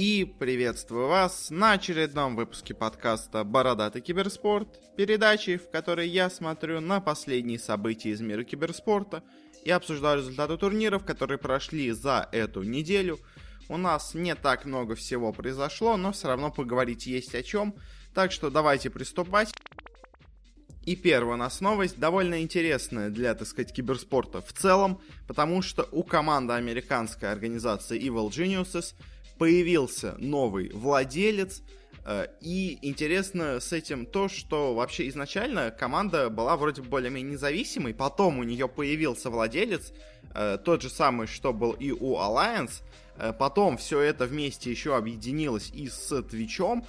И приветствую вас на очередном выпуске подкаста «Бородатый киберспорт», передачи, в которой я смотрю на последние события из мира киберспорта и обсуждаю результаты турниров, которые прошли за эту неделю. У нас не так много всего произошло, но все равно поговорить есть о чем, так что давайте приступать. И первая у нас новость довольно интересная для, так сказать, киберспорта в целом, потому что у команды американской организации Evil Geniuses появился новый владелец, э, и интересно с этим то, что вообще изначально команда была вроде более-менее независимой, потом у нее появился владелец, э, тот же самый, что был и у Alliance, э, потом все это вместе еще объединилось и с Твичом,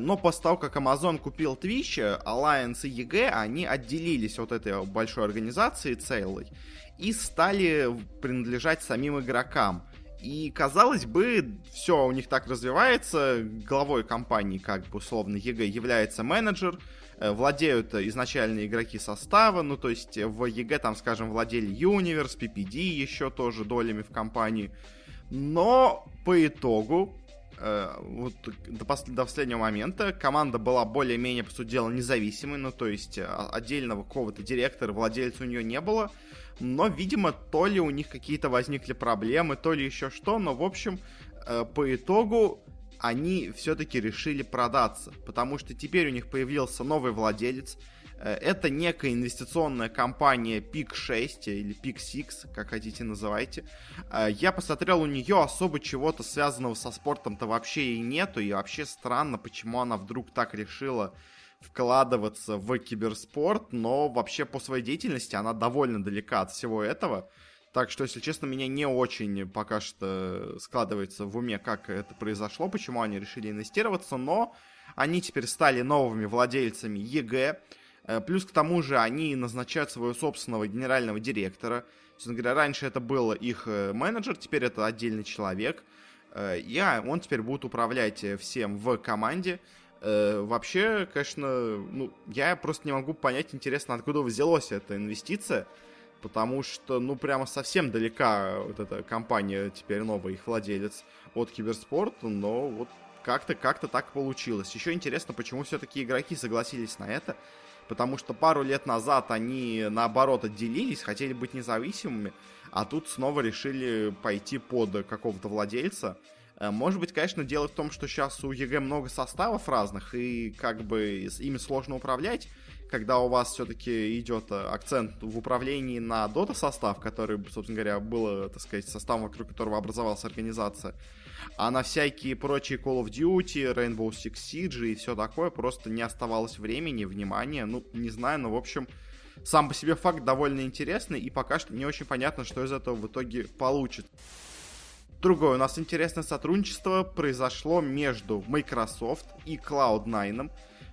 но после того, как Amazon купил Twitch, Alliance и EG, они отделились от этой большой организации целой и стали принадлежать самим игрокам. И, казалось бы, все у них так развивается. Главой компании, как бы условно, EG является менеджер, э, владеют изначальные игроки состава, ну, то есть в EG, там, скажем, владели Universe, PPD еще тоже долями в компании. Но по итогу Э, вот до, пос- до последнего момента команда была более-менее, по сути дела, независимой, ну, то есть э, отдельного какого-то директора, владельца у нее не было, но, видимо, то ли у них какие-то возникли проблемы, то ли еще что, но, в общем, э, по итогу они все-таки решили продаться, потому что теперь у них появился новый владелец, Э, это некая инвестиционная компания PIC 6 или PIC 6, как хотите называйте. Э, я посмотрел, у нее особо чего-то связанного со спортом-то вообще и нету, и вообще странно, почему она вдруг так решила вкладываться в киберспорт, но вообще по своей деятельности она довольно далека от всего этого. Так что, если честно, меня не очень пока что складывается в уме, как это произошло, почему они решили инвестироваться, но они теперь стали новыми владельцами ЕГЭ. Э, плюс к тому же они назначают своего собственного генерального директора. Говоря, раньше это был их э, менеджер, теперь это отдельный человек. Э, и он теперь будет управлять всем в команде. Вообще, конечно, ну, я просто не могу понять, интересно, откуда взялась эта инвестиция. Потому что, ну, прямо совсем далека вот эта компания, теперь новый их владелец, от киберспорта, но вот как-то как-то так получилось. Еще интересно, почему все-таки игроки согласились на это потому что пару лет назад они, наоборот, отделились, хотели быть независимыми, а тут снова решили пойти под какого-то владельца. Э, может быть, конечно, дело в том, что сейчас у EG много составов разных, и как бы ими сложно управлять, когда у вас все-таки идет акцент в управлении на Dota состав, который, собственно говоря, был, так сказать, составом, вокруг которого образовалась организация. А на всякие прочие Call of Duty, Rainbow Six Siege и все такое просто не оставалось времени, внимания. Ну, не знаю, но, в общем, сам по себе факт довольно интересный, и пока что не очень понятно, что из этого в итоге получит. Другое у нас интересное сотрудничество произошло между Microsoft и Cloud9,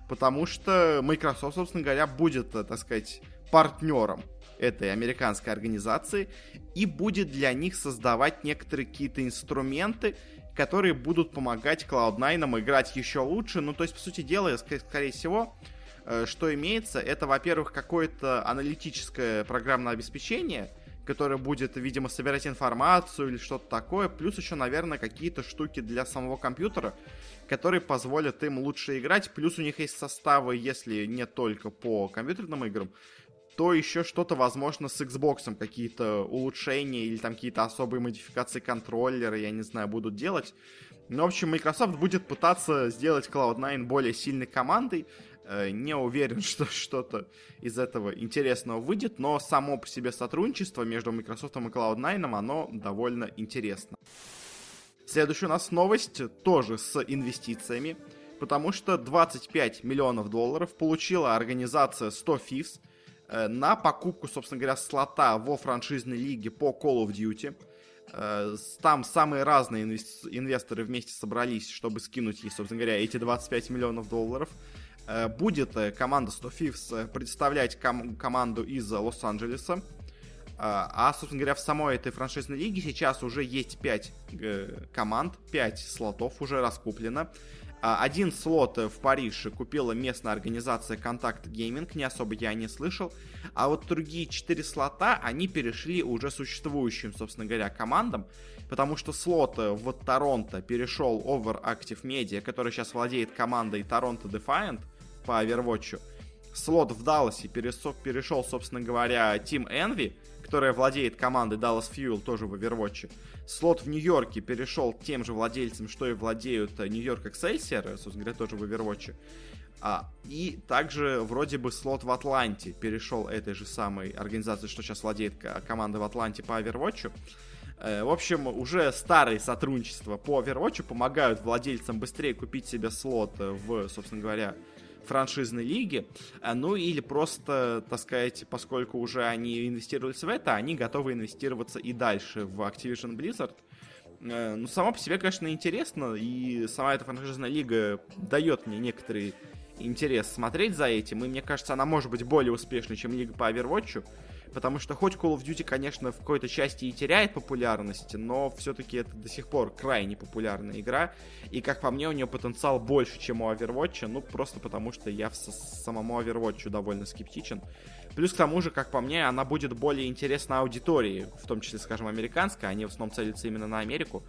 потому что Microsoft, собственно говоря, будет, так сказать, партнером этой американской организации и будет для них создавать некоторые какие-то инструменты, которые будут помогать Cloud9 играть еще лучше. Ну, то есть, по сути дела, скорее всего, э, что имеется, это, во-первых, какое-то аналитическое программное обеспечение, которое будет, видимо, собирать информацию или что-то такое, плюс еще, наверное, какие-то штуки для самого компьютера, которые позволят им лучше играть, плюс у них есть составы, если не только по компьютерным играм, то еще что-то, возможно, с Xbox, какие-то улучшения или там какие-то особые модификации контроллера, я не знаю, будут делать. Ну, в общем, Microsoft будет пытаться сделать Cloud9 более сильной командой. Э, не уверен, что что-то из этого интересного выйдет, но само по себе сотрудничество между Microsoft и Cloud9, оно довольно интересно. Следующая у нас новость тоже с инвестициями, потому что 25 миллионов долларов получила организация 100 Thieves – Э, на покупку, собственно говоря, слота во франшизной лиге по Call of Duty. Э, там самые разные инвесторы вместе собрались, чтобы скинуть ей, собственно говоря, эти 25 миллионов долларов. Э, будет команда 100 Thieves представлять ком- команду из Лос-Анджелеса. А, собственно говоря, в самой этой франшизной лиге сейчас уже есть 5 команд, 5 слотов уже раскуплено. А, один слот в Париже купила местная организация Контакт Гейминг, не особо я не слышал. А вот другие четыре слота, они перешли уже существующим, собственно говоря, командам. Потому что слот в Торонто перешел Overactive Media, который сейчас владеет командой Торонто Defiant по Overwatch. Слот в Далласе перешел, собственно говоря, Team Envy, которая владеет командой Dallas Fuel, тоже в Overwatch. Слот в Нью-Йорке перешел тем же владельцам, что и владеют Нью-Йорк Excelsior, собственно говоря, тоже в Overwatch. А, и также вроде бы слот в Атланте перешел этой же самой организации, что сейчас владеет команда в Атланте по Overwatch. Э, в общем, уже старые сотрудничества по Overwatch помогают владельцам быстрее купить себе слот в, собственно говоря, франшизной лиги, э, ну или просто, так сказать, поскольку уже они инвестировались в это, они готовы инвестироваться и дальше в Activision Blizzard. Э, ну, само по себе, конечно, интересно, и сама эта франшизная лига дает мне некоторый интерес смотреть за этим, и мне кажется, она может быть более успешной, чем лига по Overwatch, потому что хоть Call of Duty, конечно, в какой-то части и теряет популярность, но все-таки это до сих пор крайне популярная игра, и, как по мне, у нее потенциал больше, чем у Overwatch, ну, просто потому что я в самому Overwatch довольно скептичен. Плюс к тому же, как по мне, она будет более интересна аудитории, в том числе, скажем, американской, они в основном целятся именно на Америку,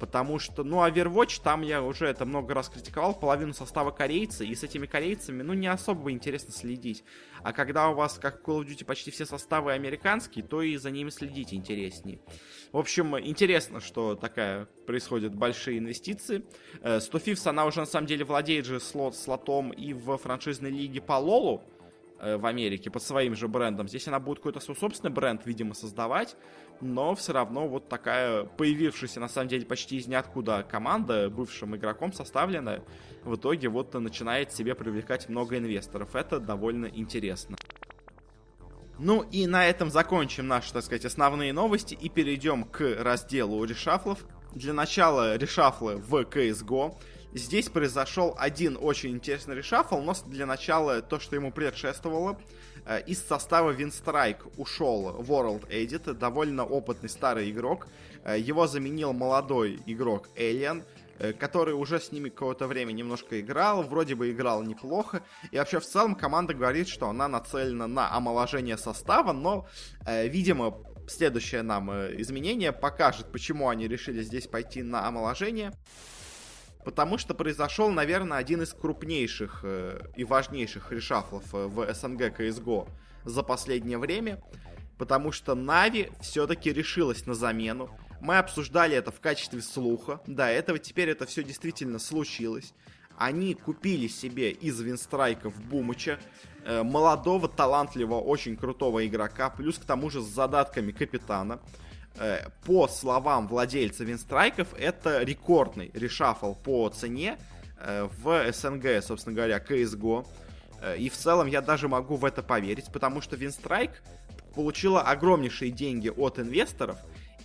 Потому что, ну, Overwatch, там я уже это много раз критиковал, половину состава корейцы, и с этими корейцами, ну, не особо интересно следить. А когда у вас, как в Call of Duty, почти все составы американские, то и за ними следить интереснее. В общем, интересно, что такая происходят большие инвестиции. 100 э, она уже на самом деле владеет же слот, слотом и в франшизной лиге по Лолу, в Америке под своим же брендом. Здесь она будет какой-то свой собственный бренд, видимо, создавать но все равно вот такая появившаяся на самом деле почти из ниоткуда команда, бывшим игроком составленная, в итоге вот начинает себе привлекать много инвесторов. Это довольно интересно. Ну и на этом закончим наши, так сказать, основные новости и перейдем к разделу решафлов. Для начала решафлы в CSGO. Здесь произошел один очень интересный решафл, но для начала то, что ему предшествовало – Э, из состава Винстрайк ушел World Edit, довольно опытный старый игрок. Э, его заменил молодой игрок Alien, э, который уже с ними какое-то время немножко играл, вроде бы играл неплохо. И вообще в целом команда говорит, что она нацелена на омоложение состава, но, видимо, следующее нам изменение покажет, почему они решили здесь пойти на омоложение. Потому что произошел, наверное, один из крупнейших э, и важнейших решафлов э, в СНГ CSGO за последнее время. Потому что Нави все-таки решилась на замену. Мы обсуждали это в качестве слуха. До этого теперь это все действительно случилось. Они купили себе из Винстрайков Бумыча, э, молодого, талантливого, очень крутого игрока, плюс к тому же с задатками капитана. Э, по словам владельца Винстрайков, это рекордный решафл по цене э, в СНГ, собственно говоря, CSGO. Э, и в целом я даже могу в это поверить, потому что Винстрайк получила огромнейшие деньги от инвесторов,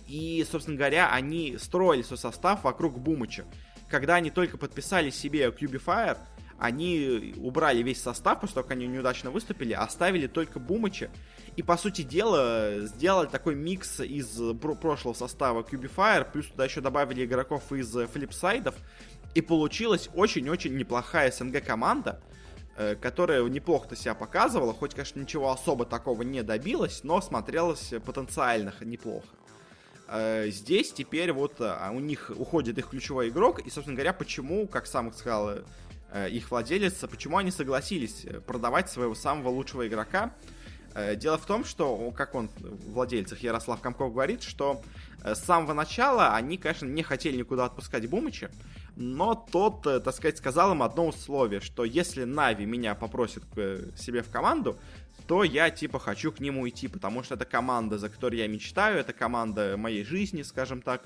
и, собственно говоря, они строили свой состав вокруг Бумыча. Когда они только подписали себе Cubifier, они убрали весь состав, после того, как они неудачно выступили, оставили только Бумыча, и, по сути дела, сделали такой микс из прошлого состава Cubifier, плюс туда еще добавили игроков из флипсайдов, и получилась очень-очень неплохая СНГ команда, э, которая неплохо-то себя показывала, хоть, конечно, ничего особо такого не добилась, но смотрелась потенциально неплохо. Э, здесь теперь вот а, у них уходит их ключевой игрок, и, собственно говоря, почему, как сам сказал э, их владелец, почему они согласились продавать своего самого лучшего игрока, Э, дело в том, что, как он, владельцах Ярослав Комков говорит, что э, с самого начала они, конечно, не хотели никуда отпускать Бумыча, но тот, э, так сказать, сказал им одно условие, что если Нави меня попросит к себе в команду, то я, типа, хочу к нему идти, потому что это команда, за которой я мечтаю, это команда моей жизни, скажем так,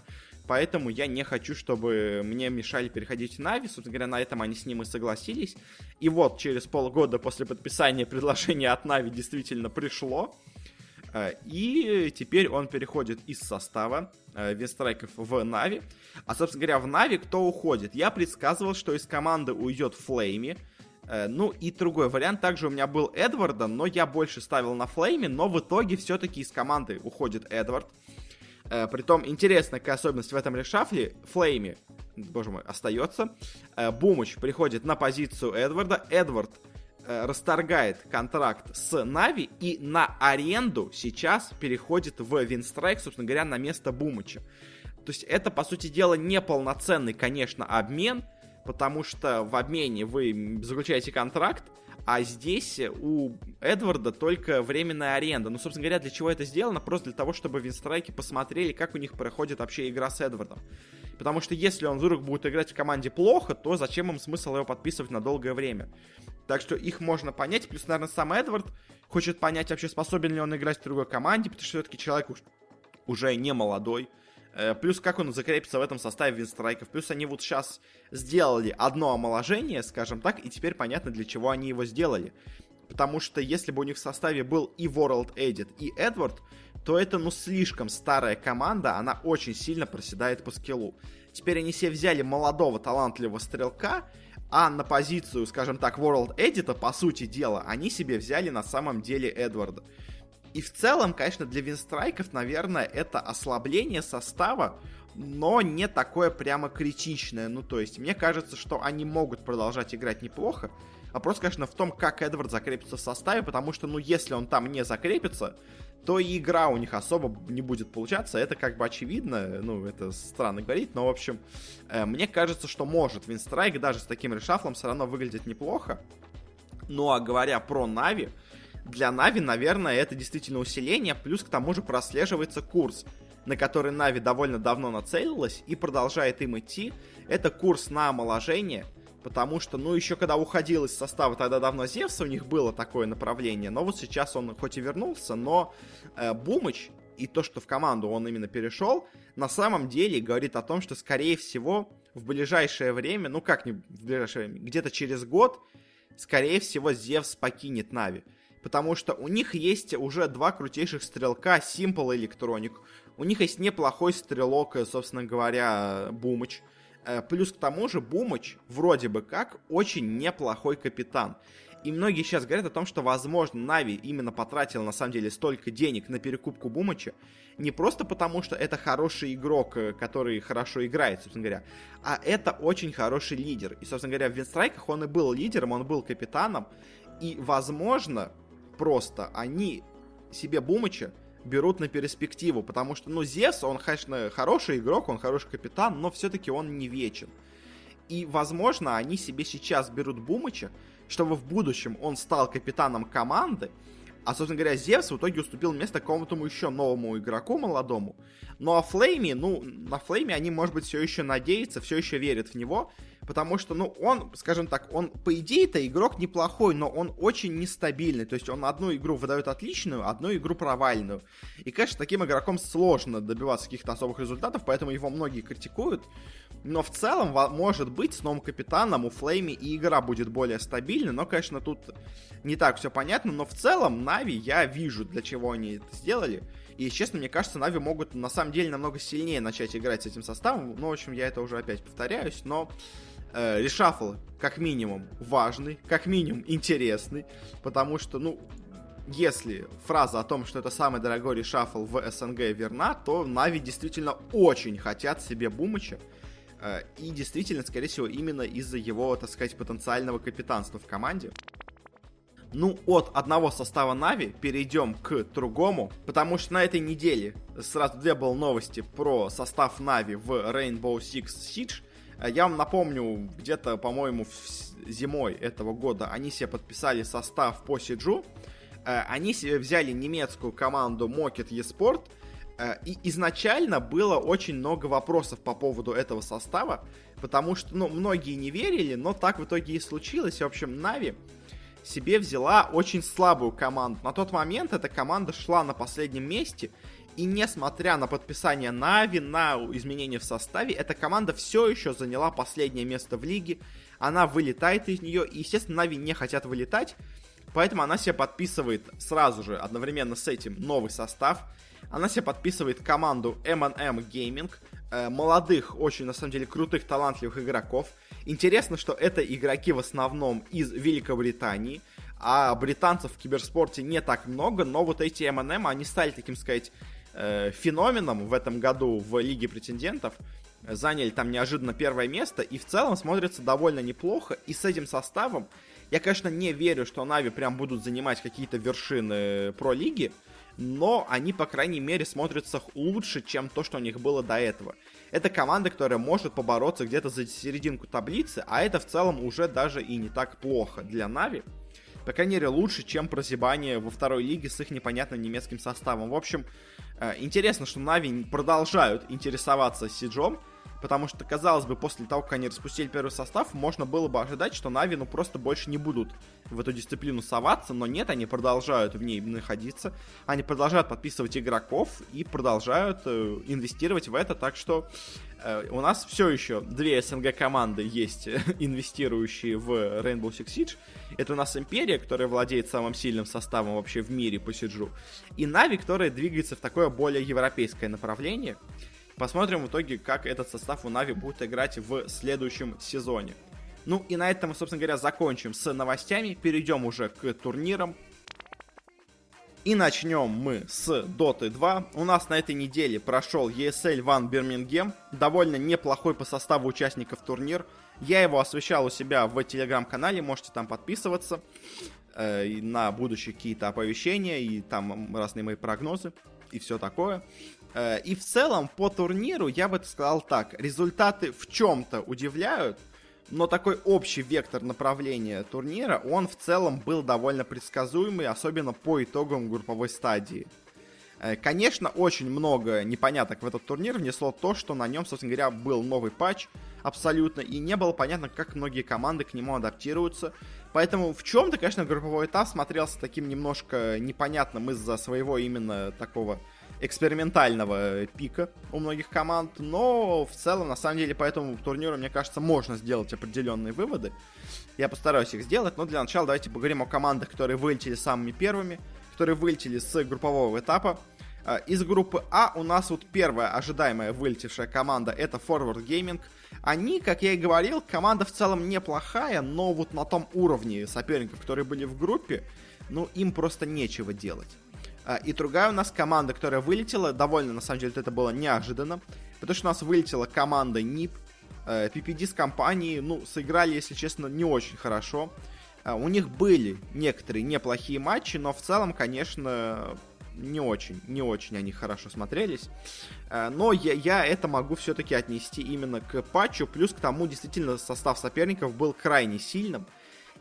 поэтому я не хочу, чтобы мне мешали переходить в Na'Vi. Собственно говоря, на этом они с ним и согласились. И вот через полгода после подписания предложения от Na'Vi действительно пришло. Э, и теперь он переходит из состава э, Winstrike ов в Na'Vi. А, собственно говоря, в Na'Vi кто уходит? Я предсказывал, что из команды уйдет Флейми. Э, ну и другой вариант также у меня был Эдварда, но я больше ставил на Флейме, но в итоге все-таки из команды уходит Эдвард. Притом, интересная какая особенность в этом решафле, Флейме боже мой, остается. Э, Бумыч приходит на позицию Эдварда. Эдвард э, расторгает контракт с Нави и на аренду сейчас переходит в Винстрайк, собственно говоря, на место Бумыча. То есть это, по сути дела, неполноценный, конечно, обмен, потому что в обмене вы заключаете контракт, а здесь у Эдварда только временная аренда. Ну, собственно говоря, для чего это сделано? Просто для того, чтобы винстрайки посмотрели, как у них проходит вообще игра с Эдвардом. Потому что если он вдруг будет играть в команде плохо, то зачем им смысл его подписывать на долгое время? Так что их можно понять. Плюс, наверное, сам Эдвард хочет понять, вообще способен ли он играть в другой команде, потому что все-таки человек уже не молодой. Э, плюс как он закрепится в этом составе винстрайков. Плюс они вот сейчас сделали одно омоложение, скажем так, и теперь понятно, для чего они его сделали. Потому что если бы у них в составе был и World Edit, и Эдвард, то это, ну, слишком старая команда, она очень сильно проседает по скиллу. Теперь они себе взяли молодого талантливого стрелка, а на позицию, скажем так, World Edit, по сути дела, они себе взяли на самом деле Эдварда. И в целом, конечно, для винстрайков, наверное, это ослабление состава, но не такое прямо критичное. Ну, то есть, мне кажется, что они могут продолжать играть неплохо. Вопрос, конечно, в том, как Эдвард закрепится в составе, потому что, ну, если он там не закрепится, то и игра у них особо не будет получаться. Это как бы очевидно, ну, это странно говорить, но, в общем, э, мне кажется, что может Винстрайк даже с таким решафлом все равно выглядит неплохо. Ну, а говоря про Нави, для Нави, наверное, это действительно усиление, плюс к тому же прослеживается курс, на который Нави довольно давно нацелилась и продолжает им идти. Это курс на омоложение, потому что, ну, еще когда уходил из состава тогда давно Зевса, у них было такое направление, но вот сейчас он хоть и вернулся, но э, Бумыч и то, что в команду он именно перешел, на самом деле говорит о том, что, скорее всего, в ближайшее время, ну как не в ближайшее время, где-то через год, скорее всего, Зевс покинет Нави потому что у них есть уже два крутейших стрелка, Simple Electronic, у них есть неплохой стрелок, э, собственно говоря, Бумыч, э, плюс к тому же Бумыч вроде бы как очень неплохой капитан. И многие сейчас говорят о том, что, возможно, Нави именно потратил на самом деле столько денег на перекупку Бумыча, не просто потому, что это хороший игрок, э, который хорошо играет, собственно говоря, а это очень хороший лидер. И, собственно говоря, в Винстрайках он и был лидером, он был капитаном, и, возможно, просто. Они себе Бумыча берут на перспективу, потому что, ну, Зевс, он, конечно, хороший игрок, он хороший капитан, но все-таки он не вечен. И, возможно, они себе сейчас берут Бумыча, чтобы в будущем он стал капитаном команды, а, собственно говоря, Зевс в итоге уступил место какому-то еще новому игроку молодому. Ну а Флейми, ну, на Флейме они, может быть, все еще надеются, все еще верят в него, потому что, ну, он, скажем так, он, по идее-то, игрок неплохой, но он очень нестабильный, то есть он одну игру выдает отличную, одну игру провальную. И, конечно, таким игроком сложно добиваться каких-то особых результатов, поэтому его многие критикуют, но в целом, может быть, с новым капитаном у Флейми и игра будет более стабильной, но, конечно, тут не так все понятно, но в целом Нави я вижу, для чего они это сделали. И, честно, мне кажется, Нави могут на самом деле намного сильнее начать играть с этим составом. Ну, в общем, я это уже опять повторяюсь, но э, решафл, как минимум, важный, как минимум, интересный, потому что, ну, если фраза о том, что это самый дорогой решафл в СНГ верна, то Нави действительно очень хотят себе Бумыча, э, и действительно, скорее всего, именно из-за его, так сказать, потенциального капитанства в команде. Ну, от одного состава Нави перейдем к другому, потому что на этой неделе сразу две было новости про состав Нави в Rainbow Six Siege. Э, я вам напомню, где-то, по-моему, зимой этого года они себе подписали состав по Сиджу. Э, они себе взяли немецкую команду Mocket eSport. Э, и изначально было очень много вопросов по поводу этого состава, потому что, ну, многие не верили, но так в итоге и случилось. В общем, Нави себе взяла очень слабую команду. На тот момент эта команда шла на последнем месте, и несмотря на подписание Нави, на изменения в составе, эта команда все еще заняла последнее место в лиге. Она вылетает из нее, и, естественно, Нави не хотят вылетать. Поэтому она себе подписывает сразу же, одновременно с этим, новый состав. Она себе подписывает команду M&M Gaming, э, молодых, очень, на самом деле, крутых, талантливых игроков. Интересно, что это игроки в основном из Великобритании, а британцев в киберспорте не так много, но вот эти M&M, они стали, таким сказать, феноменом в этом году в Лиге претендентов. заняли там неожиданно первое место, и в целом смотрится довольно неплохо, и с этим составом я, конечно, не верю, что Нави прям будут занимать какие-то вершины про-лиги, но они, по крайней мере, смотрятся лучше, чем то, что у них было до этого. Это команда, которая может побороться где-то за серединку таблицы, а это в целом уже даже и не так плохо для Нави. По крайней мере, лучше, чем прозябание во второй лиге с их непонятным немецким составом. В общем, э, интересно, что Нави продолжают интересоваться Сиджом, Потому что, казалось бы, после того, как они распустили первый состав, можно было бы ожидать, что Нави ну просто больше не будут в эту дисциплину соваться, но нет, они продолжают в ней находиться, они продолжают подписывать игроков и продолжают э, инвестировать в это, так что у нас все еще две СНГ команды есть, инвестирующие в Rainbow Six Siege. Это у нас Империя, которая владеет самым сильным составом вообще в мире по Сиджу, и Нави, которая двигается в такое более европейское направление. Посмотрим в итоге, как этот состав у Нави будет играть в следующем сезоне. Ну и на этом мы, собственно говоря, закончим с новостями. Перейдем уже к турнирам. И начнем мы с Dota 2. У нас на этой неделе прошел ESL One Birmingham. Довольно неплохой по составу участников турнир. Я его освещал у себя в телеграм-канале, можете там подписываться э, на будущие какие-то оповещения и там разные мои прогнозы и все такое. Э, и в целом по турниру я бы сказал так, результаты в чем-то удивляют, но такой общий вектор направления турнира, он в целом был довольно предсказуемый, особенно по итогам групповой стадии. Э, конечно, очень много непоняток в этот турнир внесло то, что на нем, собственно говоря, был новый патч абсолютно, и не было понятно, как многие команды к нему адаптируются. Поэтому в чем-то, конечно, групповой этап смотрелся таким немножко непонятным из-за своего именно такого экспериментального пика у многих команд, но в целом, на самом деле, по этому турниру, мне кажется, можно сделать определенные выводы. Я постараюсь их сделать, но для начала давайте поговорим о командах, которые вылетели самыми первыми, которые вылетели с группового этапа. А, из группы А у нас вот первая ожидаемая вылетевшая команда это Forward Gaming. Они, как я и говорил, команда в целом неплохая, но вот на том уровне соперников, которые были в группе, ну, им просто нечего делать. А, и другая у нас команда, которая вылетела, довольно, на самом деле, это было неожиданно, потому что у нас вылетела команда NIP, PPD э, с компанией, ну, сыграли, если честно, не очень хорошо. А, у них были некоторые неплохие матчи, но в целом, конечно, не очень, не очень они хорошо смотрелись. А, но я, я это могу все-таки отнести именно к патчу, плюс к тому, действительно, состав соперников был крайне сильным.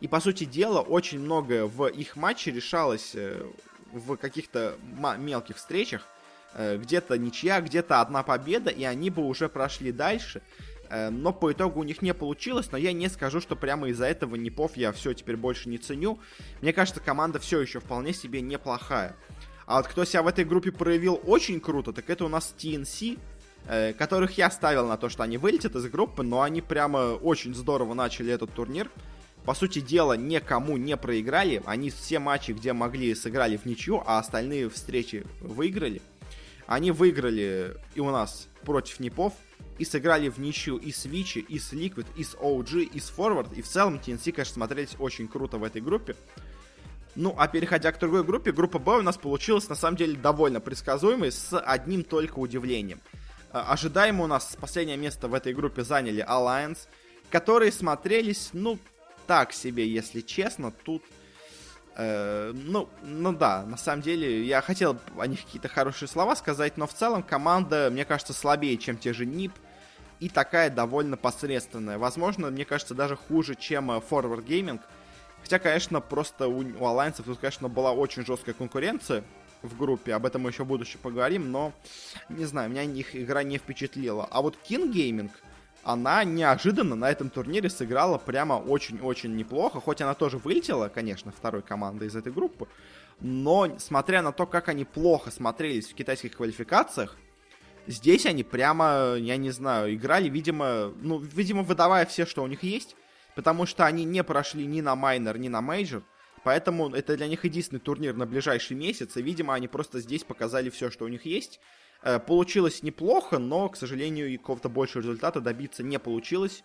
И, по сути дела, очень многое в их матче решалось э, в каких-то мелких встречах, э, где-то ничья, где-то одна победа, и они бы уже прошли дальше. Э, но по итогу у них не получилось, но я не скажу, что прямо из-за этого Непов я все теперь больше не ценю. Мне кажется, команда все еще вполне себе неплохая. А вот кто себя в этой группе проявил очень круто, так это у нас TNC, э, которых я ставил на то, что они вылетят из группы, но они прямо очень здорово начали этот турнир по сути дела, никому не проиграли. Они все матчи, где могли, сыграли в ничью, а остальные встречи выиграли. Они выиграли и у нас против Непов, и сыграли в ничью и с Вичи, и с Liquid, и с OG, и с Forward. И в целом TNC, конечно, смотрелись очень круто в этой группе. Ну, а переходя к другой группе, группа Б у нас получилась на самом деле довольно предсказуемой, с одним только удивлением. А, ожидаемо у нас последнее место в этой группе заняли Alliance, которые смотрелись, ну, так себе, если честно. Тут, э, ну, ну да, на самом деле, я хотел о них какие-то хорошие слова сказать, но в целом команда, мне кажется, слабее, чем те же НИП. И такая довольно посредственная. Возможно, мне кажется, даже хуже, чем э, Forward Gaming. Хотя, конечно, просто у, у Alliance тут, конечно, была очень жесткая конкуренция в группе. Об этом мы еще в будущем поговорим, но, не знаю, меня их игра не впечатлила. А вот King Gaming, она неожиданно на этом турнире сыграла прямо очень-очень неплохо, хоть она тоже вылетела, конечно, второй командой из этой группы, но смотря на то, как они плохо смотрелись в китайских квалификациях, здесь они прямо, я не знаю, играли, видимо, ну, видимо, выдавая все, что у них есть, потому что они не прошли ни на майнор, ни на мейджор, поэтому это для них единственный турнир на ближайший месяц, и, видимо, они просто здесь показали все, что у них есть, получилось неплохо, но, к сожалению, и какого-то большего результата добиться не получилось.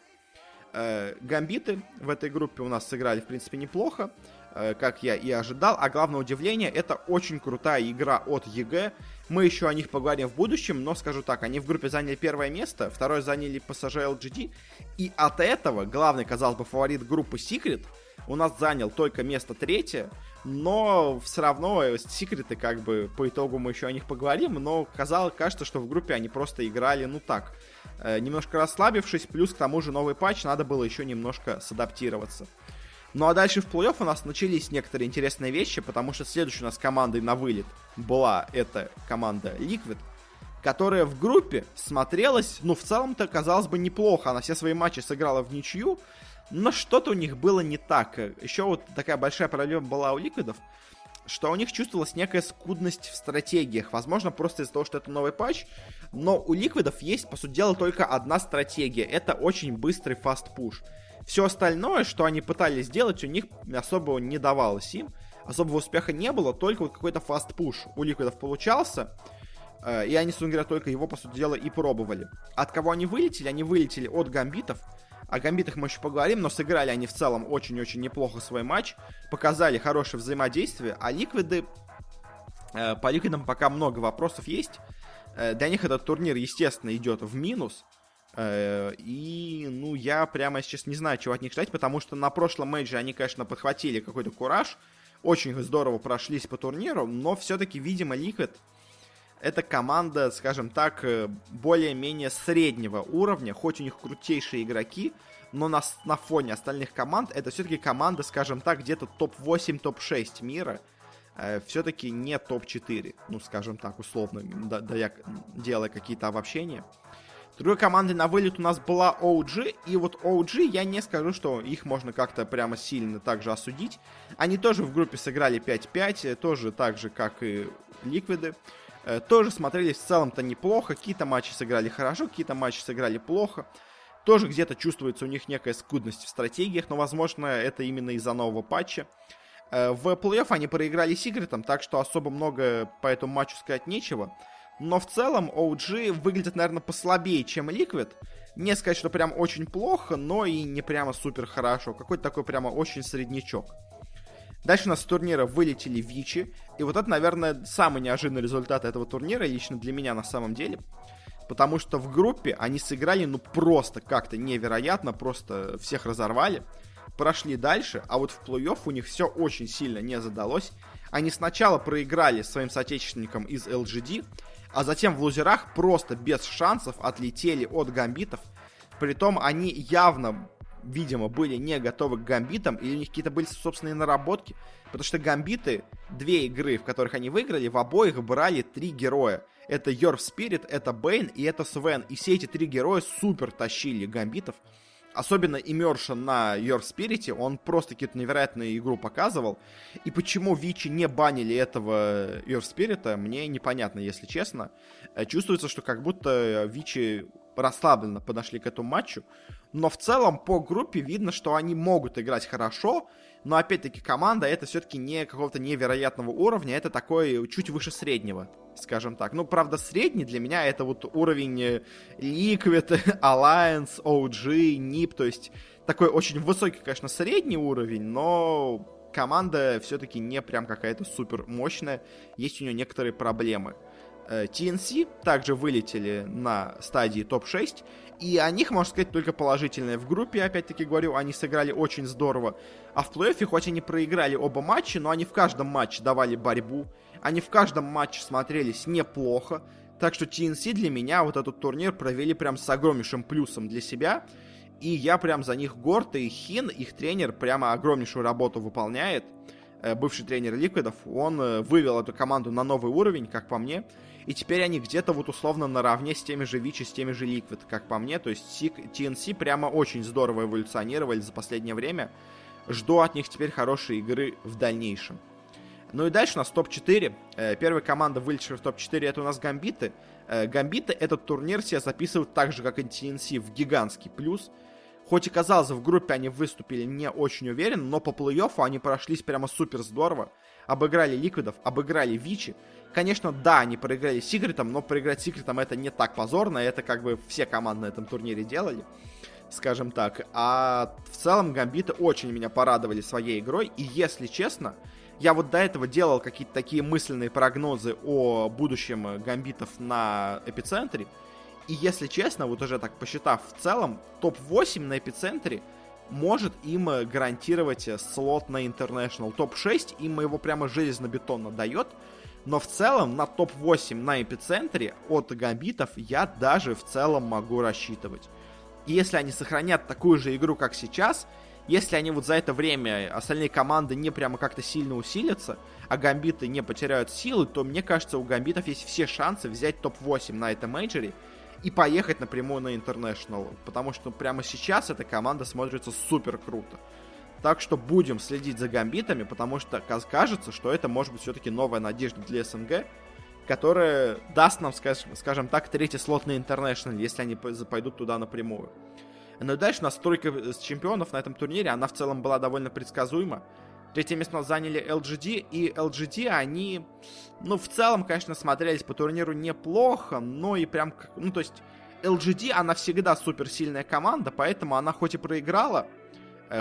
Э, гамбиты в этой группе у нас сыграли, в принципе, неплохо. э, как я и ожидал. А главное удивление, это очень крутая игра от EG. Мы еще о них поговорим в будущем, но скажу так, они в группе заняли первое место, второе заняли PSG LGD, и от этого главный, казалось бы, фаворит группы Secret у нас занял только место третье, но все равно секреты, как бы, по итогу мы еще о них поговорим, но казалось, кажется, что в группе они просто играли, ну так, э, немножко расслабившись, плюс к тому же новый патч, надо было еще немножко садаптироваться. Ну а дальше в плей-офф у нас начались некоторые интересные вещи, потому что следующей у нас командой на вылет была эта команда Liquid, которая в группе смотрелась, ну, в целом-то, казалось бы, неплохо. Она все свои матчи сыграла в ничью, но что-то у них было не так. Еще вот такая большая проблема была у ликвидов, что у них чувствовалась некая скудность в стратегиях. Возможно, просто из-за того, что это новый патч. Но у ликвидов есть, по сути дела, только одна стратегия. Это очень быстрый фаст-пуш. Все остальное, что они пытались сделать, у них особо не давалось им. Особого успеха не было, только вот какой-то фаст-пуш у ликвидов получался. Э, и они, собственно говоря, только его, по сути дела, и пробовали. От кого они вылетели? Они вылетели от гамбитов. О гамбитах мы еще поговорим, но сыграли они в целом очень-очень неплохо свой матч. Показали хорошее взаимодействие, а ликвиды... Э, по ликвидам пока много вопросов есть. Э, для них этот турнир, естественно, идет в минус. Э, и, ну, я прямо сейчас не знаю, чего от них ждать, потому что на прошлом мейдже они, конечно, подхватили какой-то кураж. Очень здорово прошлись по турниру, но все-таки, видимо, Liquid это команда, скажем так, э, более-менее среднего уровня, хоть у них крутейшие игроки, но на, на фоне остальных команд это все-таки команда, скажем так, где-то топ-8, топ-6 мира, э, все-таки не топ-4, ну, скажем так, условно, да, да я делая какие-то обобщения. Другой командой на вылет у нас была OG, и вот OG, я не скажу, что их можно как-то прямо сильно также осудить. Они тоже в группе сыграли 5-5, э, тоже так же, как и Ликвиды. Э, тоже смотрелись в целом-то неплохо. Какие-то матчи сыграли хорошо, какие-то матчи сыграли плохо. Тоже где-то чувствуется у них некая скудность в стратегиях, но, возможно, это именно из-за нового патча. Э, в плей-офф они проиграли Сигритом, так что особо много по этому матчу сказать нечего. Но в целом OG выглядит, наверное, послабее, чем Liquid. Не сказать, что прям очень плохо, но и не прямо супер хорошо. Какой-то такой прямо очень среднячок. Дальше у нас с турнира вылетели Вичи. И вот это, наверное, самый неожиданный результат этого турнира, лично для меня на самом деле. Потому что в группе они сыграли, ну, просто как-то невероятно, просто всех разорвали. Прошли дальше, а вот в плей-офф у них все очень сильно не задалось. Они сначала проиграли своим соотечественникам из LGD, а затем в лузерах просто без шансов отлетели от гамбитов. Притом они явно видимо, были не готовы к гамбитам, или у них какие-то были собственные наработки, потому что гамбиты, две игры, в которых они выиграли, в обоих брали три героя. Это Йорф Спирит, это Бейн и это Свен. И все эти три героя супер тащили гамбитов. Особенно Immersion на Your Spirit, он просто какую-то невероятную игру показывал. И почему Вичи не банили этого Your Spirit, мне непонятно, если честно. Э, чувствуется, что как будто Вичи расслабленно подошли к этому матчу. Но в целом по группе видно, что они могут играть хорошо, но опять-таки команда это все-таки не какого-то невероятного уровня, это такой чуть выше среднего, скажем так. Ну, правда, средний для меня это вот уровень э, Liquid, Alliance, OG, NIP, то есть такой очень высокий, конечно, средний уровень, но команда все-таки не прям какая-то супер мощная, есть у нее некоторые проблемы. TNC э, также вылетели на стадии топ-6, и о них, можно сказать, только положительное. В группе, опять-таки говорю, они сыграли очень здорово. А в плей-оффе, хоть они проиграли оба матча, но они в каждом матче давали борьбу, они в каждом матче смотрелись неплохо. Так что TNC для меня вот этот турнир провели прям с огромнейшим плюсом для себя. И я прям за них горд, и Хин, их тренер, прямо огромнейшую работу выполняет. Э, бывший тренер Ликвидов, он э, вывел эту команду на новый уровень, как по мне и теперь они где-то вот условно наравне с теми же Вичи, с теми же Liquid, как по мне, то есть TNC прямо очень здорово эволюционировали за последнее время. Жду от них теперь хорошей игры в дальнейшем. Ну и дальше у нас топ-4. Э, первая команда, вылетевшая в топ-4, это у нас Гамбиты. Э, Гамбиты этот турнир себе записывают так же, как и TNC, в гигантский плюс. Хоть и казалось, в группе они выступили не очень уверенно, но по плей-оффу они прошлись прямо супер здорово. Обыграли Ликвидов, обыграли Вичи. Конечно, да, они проиграли Сигритом, но проиграть Сигритом это не так позорно, это как бы все команды на этом турнире делали. скажем так. А в целом гамбиты очень меня порадовали своей игрой. И если честно, я вот до этого делал какие-то такие мысленные прогнозы о будущем гамбитов на эпицентре. И если честно, вот уже так посчитав в целом, топ-8 на эпицентре может им гарантировать слот на International. Топ-6 им его прямо железно-бетонно дает. Но в целом на топ-8 на эпицентре от гамбитов я даже в целом могу рассчитывать. И если они сохранят такую же игру, как сейчас, если они вот за это время остальные команды не прямо как-то сильно усилятся, а гамбиты не потеряют силы, то мне кажется, у гамбитов есть все шансы взять топ-8 на этом мейджоре и поехать напрямую на International. Потому что прямо сейчас эта команда смотрится супер круто. Так что будем следить за гамбитами, потому что кажется, что это может быть все-таки новая надежда для СНГ, которая даст нам, скажем так, третий слот на International, если они пойдут туда напрямую. Ну и дальше настройка чемпионов на этом турнире, она в целом была довольно предсказуема. Третье место заняли LGD, и LGD, они, ну, в целом, конечно, смотрелись по турниру неплохо, но и прям, ну, то есть, LGD, она всегда суперсильная команда, поэтому она хоть и проиграла,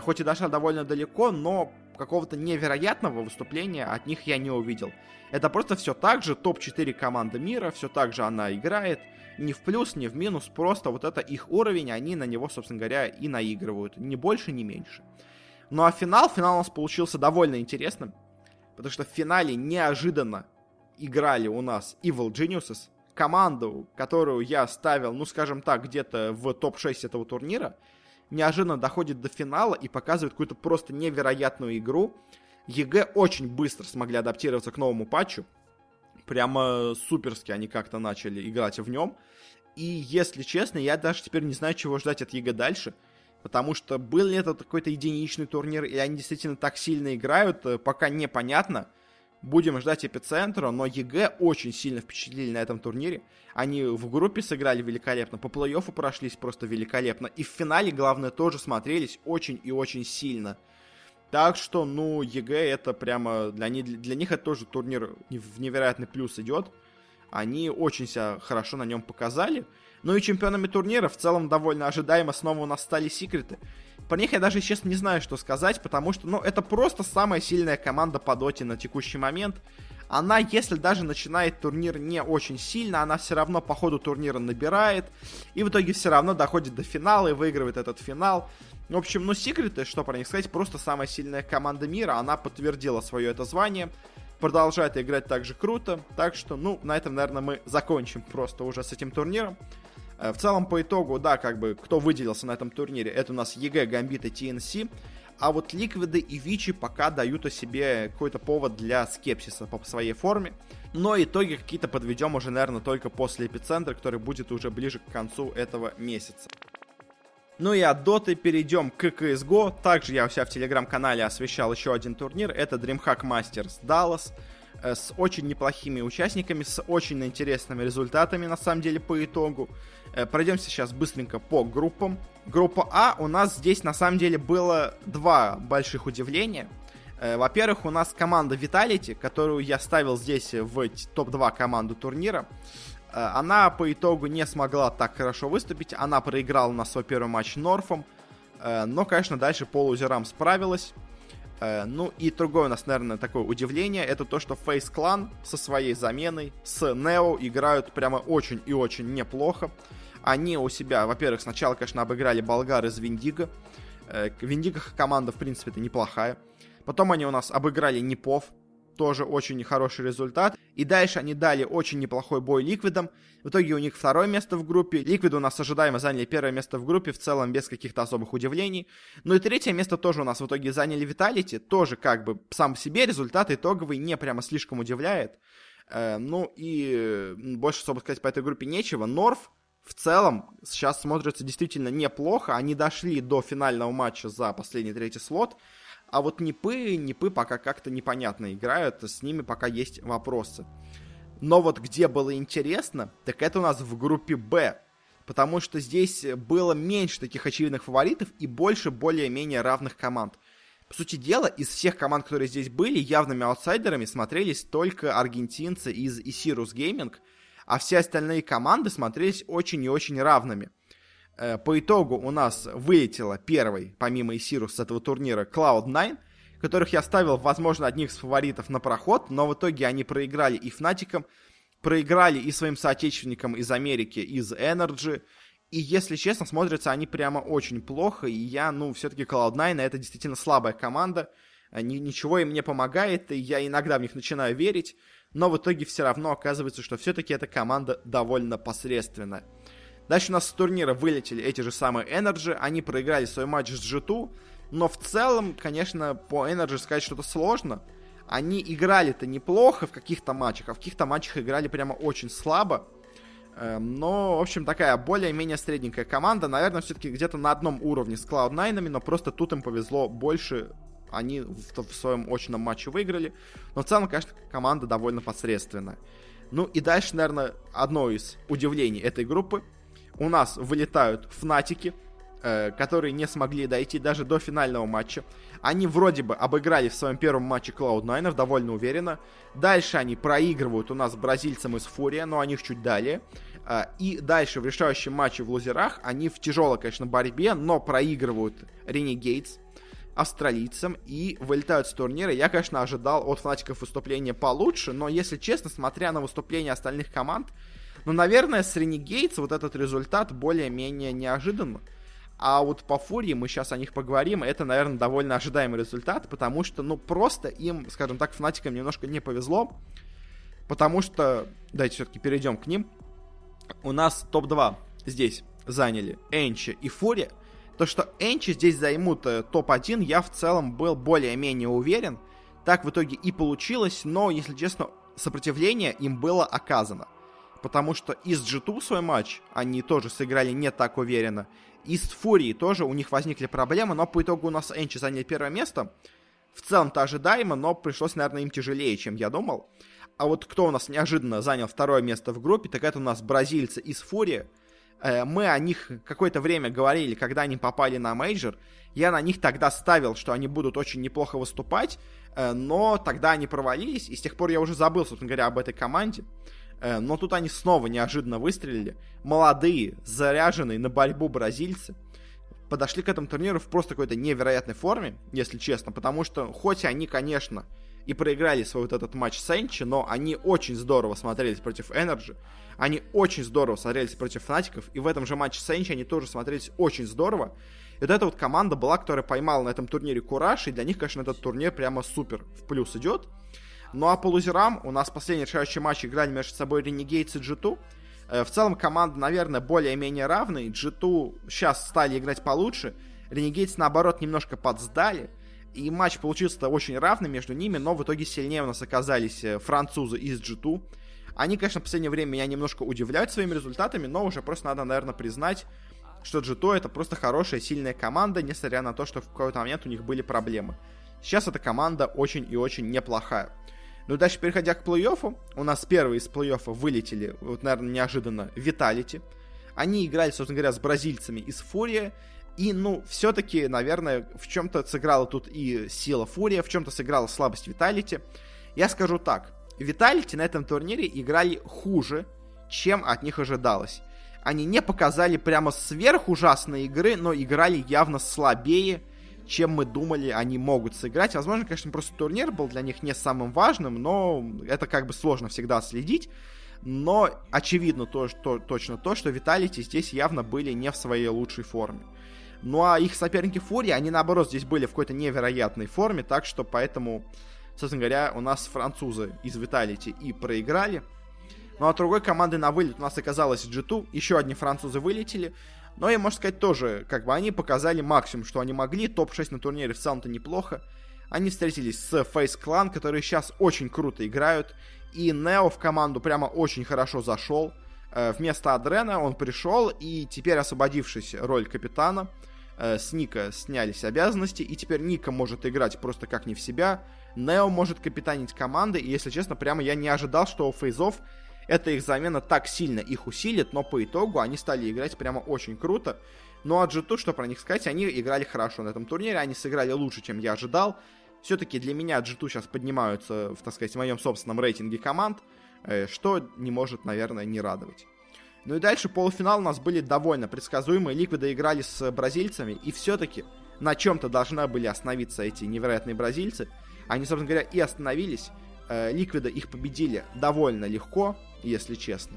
хоть и дошла довольно далеко, но какого-то невероятного выступления от них я не увидел. Это просто все так же топ-4 команда мира, все так же она играет, ни в плюс, ни в минус, просто вот это их уровень, они на него, собственно говоря, и наигрывают, ни больше, ни меньше. Ну а финал, финал у нас получился довольно интересным, потому что в финале неожиданно играли у нас Evil Geniuses, команду, которую я ставил, ну скажем так, где-то в топ-6 этого турнира, неожиданно доходит до финала и показывает какую-то просто невероятную игру. EG очень быстро смогли адаптироваться к новому патчу, прямо суперски они как-то начали играть в нем. И, если честно, я даже теперь не знаю, чего ждать от EG дальше. Потому что был ли это какой-то единичный турнир, или они действительно так сильно играют, э, пока непонятно. Будем ждать эпицентра, но EG очень сильно впечатлили на этом турнире. Они в группе сыграли великолепно, по плей-оффу прошлись просто великолепно. И в финале, главное, тоже смотрелись очень и очень сильно. Так что, ну, EG это прямо... Для, них, для них это тоже турнир в невероятный плюс идет. Они очень себя хорошо на нем показали. Ну и чемпионами турнира в целом довольно ожидаемо снова у нас стали секреты. Про них я даже, честно, не знаю, что сказать, потому что, ну, это просто самая сильная команда по доте на текущий момент. Она, если даже начинает турнир не очень сильно, она все равно по ходу турнира набирает, и в итоге все равно доходит до финала и выигрывает этот финал. В общем, ну, секреты, что про них сказать, просто самая сильная команда мира, она подтвердила свое это звание, продолжает играть так же круто, так что, ну, на этом, наверное, мы закончим просто уже с этим турниром. Э, в целом, по итогу, да, как бы, кто выделился на этом турнире, это у нас EG, Gambit и TNC, а вот Ликвиды и Вичи пока дают о себе какой-то повод для скепсиса по своей форме. Но итоги какие-то подведем уже, наверное, только после эпицентра, который будет уже ближе к концу этого месяца. Ну и от Доты перейдем к CSGO. Также я у себя в телеграм-канале освещал еще один турнир. Это DreamHack Masters Dallas э, с очень неплохими участниками, с очень интересными результатами, на самом деле, по итогу. Э, пройдемся сейчас быстренько по группам. Группа А у нас здесь, на самом деле, было два больших удивления. Э, во-первых, у нас команда Vitality, которую я ставил здесь в топ-2 команду турнира. Э, она по итогу не смогла так хорошо выступить. Она проиграла на свой первый матч Норфом. Но, конечно, дальше по лузерам справилась. Э, ну и другое у нас, наверное, такое удивление. Это то, что Face Clan со своей заменой с Нео играют прямо очень и очень неплохо. Они у себя, во-первых, сначала, конечно, обыграли болгар из Виндиго. Виндиго команда, в принципе, это неплохая. Потом они у нас обыграли Непов, тоже очень хороший результат. И дальше они дали очень неплохой бой Ликвидам. В итоге у них второе место в группе. Ликвиды у нас ожидаемо заняли первое место в группе, в целом без каких-то особых удивлений. Ну и третье место тоже у нас в итоге заняли Виталити. Тоже как бы сам по себе результат итоговый не прямо слишком удивляет. Э, ну и больше особо сказать по этой группе нечего. Норф в целом сейчас смотрится действительно неплохо. Они дошли до финального матча за последний третий слот. А вот Непы, Непы пока как-то непонятно играют, с ними пока есть вопросы. Но вот где было интересно, так это у нас в группе Б. Потому что здесь было меньше таких очевидных фаворитов и больше более-менее равных команд. По сути дела, из всех команд, которые здесь были, явными аутсайдерами смотрелись только аргентинцы из Isirus Gaming, а все остальные команды смотрелись очень и очень равными. Э, по итогу у нас вылетела первой, помимо Исирус с этого турнира, Cloud9, которых я ставил, возможно, одних из фаворитов на проход, но в итоге они проиграли и Фнатикам, проиграли и своим соотечественникам из Америки, из Energy, и, если честно, смотрятся они прямо очень плохо, и я, ну, все-таки Cloud9 это действительно слабая команда, ни, ничего им не помогает, и я иногда в них начинаю верить, но в итоге все равно оказывается, что все-таки эта команда довольно посредственная. Дальше у нас с турнира вылетели эти же самые Energy, они проиграли свой матч с G2, но в целом, конечно, по Energy сказать что-то сложно. Они играли-то неплохо в каких-то матчах, а в каких-то матчах играли прямо очень слабо. Эм, но, в общем, такая более-менее средненькая команда. Наверное, все-таки где-то на одном уровне с Cloud9, но просто тут им повезло больше. Они в, в своем очном матче выиграли. Но в целом, конечно, команда довольно посредственная. Ну и дальше, наверное, одно из удивлений этой группы. У нас вылетают Фнатики, э, которые не смогли дойти даже до финального матча. Они вроде бы обыграли в своем первом матче Cloud9 довольно уверенно. Дальше они проигрывают у нас бразильцам из Фурия, но они них чуть далее. Э, и дальше в решающем матче в лузерах они в тяжелой, конечно, борьбе, но проигрывают Ренегейтс австралийцам и вылетают с турнира. Я, конечно, ожидал от фанатиков выступления получше, но, если честно, смотря на выступления остальных команд, ну, наверное, с Renegades вот этот результат более-менее неожиданно. А вот по Фурии, мы сейчас о них поговорим, это, наверное, довольно ожидаемый результат, потому что, ну, просто им, скажем так, фнатикам немножко не повезло, потому что, давайте все-таки перейдем к ним. У нас топ-2 здесь заняли Энчи и Фурия. То, что Энчи здесь займут э, топ-1, я в целом был более-менее уверен. Так в итоге и получилось, но, если честно, сопротивление им было оказано. Потому что из G2 свой матч они тоже сыграли не так уверенно. И с Фурией тоже у них возникли проблемы, но по итогу у нас Энчи заняли первое место. В целом-то ожидаемо, но пришлось, наверное, им тяжелее, чем я думал. А вот кто у нас неожиданно занял второе место в группе, так это у нас бразильцы из Фурии. Э, мы о них какое-то время говорили, когда они попали на мейджор. Я на них тогда ставил, что они будут очень неплохо выступать, э, но тогда они провалились, и с тех пор я уже забыл, собственно говоря, об этой команде. Э, но тут они снова неожиданно выстрелили. Молодые, заряженные на борьбу бразильцы подошли к этому турниру в просто какой-то невероятной форме, если честно, потому что хоть они, конечно, и проиграли свой вот этот матч с Энчи, но они очень здорово смотрелись против Energy, они очень здорово смотрелись против Фнатиков, и в этом же матче с Энчи они тоже смотрелись очень здорово. И вот эта вот команда была, которая поймала на этом турнире кураж, и для них, конечно, этот турнир прямо супер в плюс идет. Ну а по лузерам у нас последний решающий матч играли между собой Renegades и G2. Э, в целом команды, наверное, более-менее равные. G2 сейчас стали играть получше. Renegades, наоборот, немножко подсдали. И матч получился очень равный между ними, но в итоге сильнее у нас оказались э, французы из G2. Они, конечно, в последнее время меня немножко удивляют своими результатами, но уже просто надо, наверное, признать, что G2 это просто хорошая, сильная команда, несмотря на то, что в какой-то момент у них были проблемы. Сейчас эта команда очень и очень неплохая. Ну, дальше, переходя к плей-оффу, у нас первые из плей-оффа вылетели, вот, наверное, неожиданно, Виталити. Они играли, собственно говоря, с бразильцами из Фурия. И, ну, все-таки, наверное, в чем-то сыграла тут и сила Фурия, в чем-то сыграла слабость Виталити. Я скажу так, Виталити на этом турнире играли хуже, чем от них ожидалось. Они не показали прямо сверхужасной игры, но играли явно слабее, чем мы думали, они могут сыграть. Возможно, конечно, просто турнир был для них не самым важным, но это как бы сложно всегда следить. Но очевидно то, что, точно то, что Виталити здесь явно были не в своей лучшей форме. Ну а их соперники Фури, они наоборот здесь были в какой-то невероятной форме, так что поэтому, собственно говоря, у нас французы из Виталити и проиграли. Ну а другой команды на вылет у нас оказалось G2, еще одни французы вылетели. Но и, можно сказать, тоже, как бы они показали максимум, что они могли. Топ-6 на турнире в целом-то неплохо. Они встретились с Face Clan, которые сейчас очень круто играют. И Нео в команду прямо очень хорошо зашел. Э, вместо Адрена он пришел, и теперь, освободившись роль капитана, э, с Ника снялись обязанности, и теперь Ника может играть просто как не в себя. Нео может капитанить команды, и, если честно, прямо я не ожидал, что у фейзов эта их замена так сильно их усилит, но по итогу они стали играть прямо очень круто. Ну а G2, что про них сказать, они играли хорошо на этом турнире, они сыграли лучше, чем я ожидал. Все-таки для меня G2 сейчас поднимаются, в, так сказать, в моем собственном рейтинге команд, э, что не может, наверное, не радовать. Ну и дальше полуфинал у нас были довольно предсказуемые. Ликвиды играли с бразильцами, и все-таки на чем-то должны были остановиться эти невероятные бразильцы. Они, собственно говоря, и остановились. Э, Ликвиды их победили довольно легко, если честно.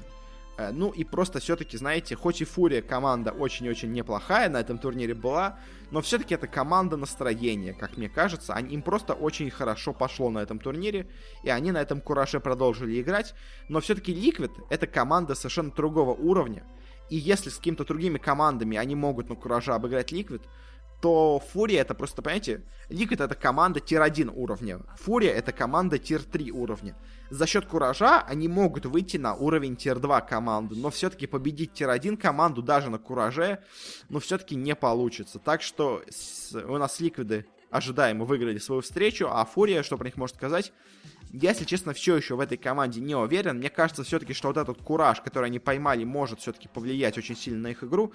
Э, ну и просто все-таки, знаете, хоть и Фурия команда очень-очень неплохая на этом турнире была, но все-таки это команда настроения, как мне кажется. Они, им просто очень хорошо пошло на этом турнире, и они на этом кураже продолжили играть. Но все-таки Liquid это команда совершенно другого уровня. И если с какими-то другими командами они могут на кураже обыграть Liquid, то Фурия это просто, понимаете, Liquid это команда тир-1 уровня, Фурия это команда тир-3 уровня. За счет куража они могут выйти на уровень тир-2 команду, но все-таки победить тир-1 команду даже на кураже, ну, все-таки не получится. Так что с, у нас Ликвиды ожидаемо выиграли свою встречу, а Фурия, что про них может сказать, я, если честно, все еще в этой команде не уверен. Мне кажется все-таки, что вот этот кураж, который они поймали, может все-таки повлиять очень сильно на их игру.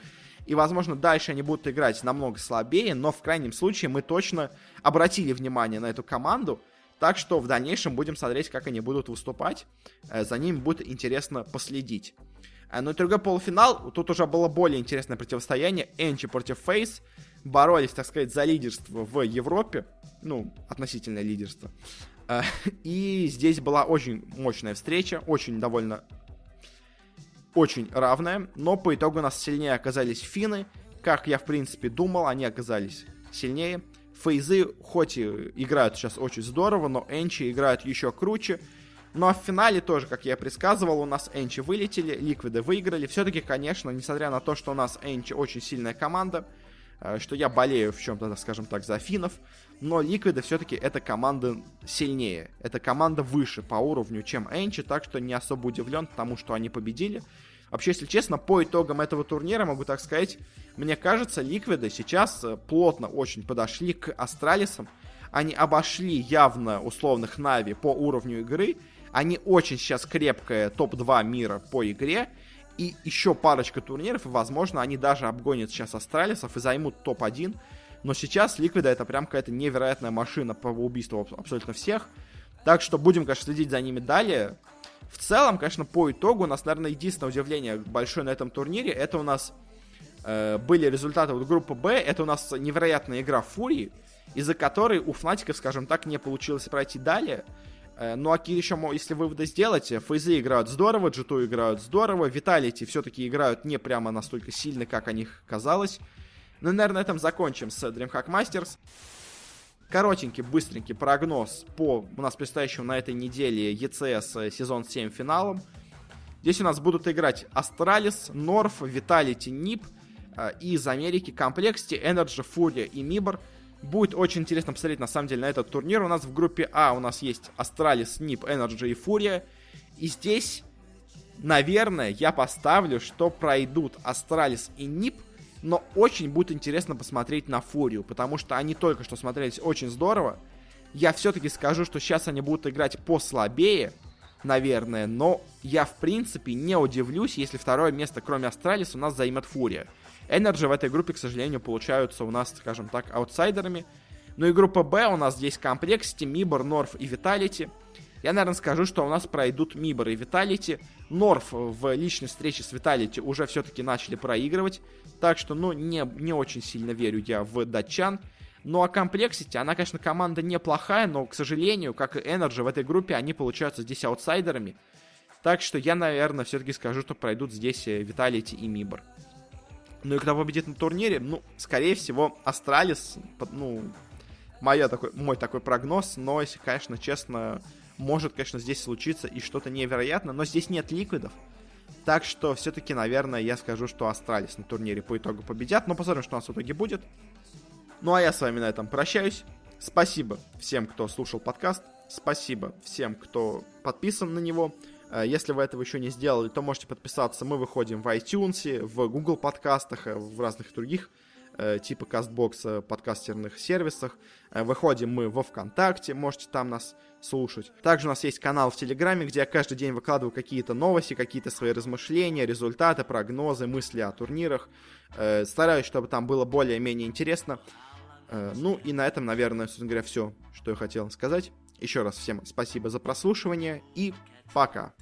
И, возможно, дальше они будут играть намного слабее, но в крайнем случае мы точно обратили внимание на эту команду. Так что в дальнейшем будем смотреть, как они будут выступать. Э, за ними будет интересно последить. Э, ну и другой полуфинал. Тут уже было более интересное противостояние. Энчи против Фейс. Боролись, так сказать, за лидерство в Европе. Ну, относительное лидерство. Э, и здесь была очень мощная встреча. Очень довольно очень равная, но по итогу нас сильнее оказались финны. Как я, в принципе, думал, они оказались сильнее. Фейзы, хоть и играют сейчас очень здорово, но Энчи играют еще круче. Ну а в финале тоже, как я предсказывал, у нас Энчи вылетели, Ликвиды выиграли. Все-таки, конечно, несмотря на то, что у нас Энчи очень сильная команда, что я болею в чем-то, скажем так, за финнов, но Ликвиды все-таки это команда сильнее. Это команда выше по уровню, чем Энчи, так что не особо удивлен тому, что они победили. Вообще, если честно, по итогам этого турнира, могу так сказать, мне кажется, Ликвиды сейчас э, плотно очень подошли к Астралисам. Они обошли явно условных Нави по уровню игры. Они очень сейчас крепкая топ-2 мира по игре. И еще парочка турниров, и, возможно, они даже обгонят сейчас Астралисов и займут топ-1. Но сейчас Ликвида это прям какая-то невероятная машина по убийству абсолютно всех. Так что будем, конечно, следить за ними далее. В целом, конечно, по итогу у нас, наверное, единственное удивление большое на этом турнире, это у нас э, были результаты вот группы Б, это у нас невероятная игра Фурии, из-за которой у Фнатиков, скажем так, не получилось пройти далее. Э, ну а еще, если выводы сделать, Фейзы играют здорово, G2 играют здорово, Vitality все-таки играют не прямо настолько сильно, как о них казалось. Ну, наверное, на этом закончим с DreamHack Masters. Коротенький, быстренький прогноз по у нас предстоящему на этой неделе ECS сезон 7 финалом. Здесь у нас будут играть Astralis, North, Vitality, NiP и из Америки Complexity, NRG, Furia и MIBR. Будет очень интересно посмотреть на самом деле на этот турнир. У нас в группе А у нас есть Astralis, NiP, NRG и FURIA. И здесь, наверное, я поставлю, что пройдут Astralis и NiP – но очень будет интересно посмотреть на FURIA ю, потому что они только что смотрелись очень здорово. Я все-таки скажу, что сейчас они будут играть послабее, наверное, но я, в принципе, не удивлюсь, если второе место, кроме Astralis, у нас займет FURIA. NRG в этой группе, к сожалению, получаются у нас, скажем так, аутсайдерами. Ну и группа Б у нас здесь Complexity, MIBR, North и Vitality. Я, наверное, скажу, что у нас пройдут MIBR и Vitality. North в личной встрече с Vitality уже все-таки начали проигрывать. Так что, ну, не, не очень сильно верю я в датчан. Ну а Complexity, она, конечно, команда неплохая, но, к сожалению, как и NRG в этой группе, они получаются здесь аутсайдерами. Так что я, наверное, все-таки скажу, что пройдут здесь Vitality и MIBR. Ну и кто победит на турнире? Ну, скорее всего, Astralis, ну, моя такой, мой такой прогноз, но, если, конечно, честно, может, конечно, здесь случиться и что-то невероятное, но здесь нет Liquid ов. Так что все-таки, наверное, я скажу, что Astralis на турнире по итогу победят. Но посмотрим, что у нас в итоге будет. Ну а я с вами на этом прощаюсь. Спасибо всем, кто слушал подкаст. Спасибо всем, кто подписан на него. Э, если вы этого еще не сделали, то можете подписаться. Мы выходим в iTunes, в Google подкастах, э, в разных других Э, типа CastBox подкастерных сервисах. Выходим мы во ВКонтакте, можете там нас слушать. Также у нас есть канал в Телеграме, где я каждый день выкладываю какие-то новости, какие-то свои размышления, результаты, прогнозы, мысли о турнирах. Стараюсь, чтобы там было более-менее интересно. Ну и на этом, наверное, собственно говоря, все, что я хотел сказать. Еще раз всем спасибо за прослушивание и пока.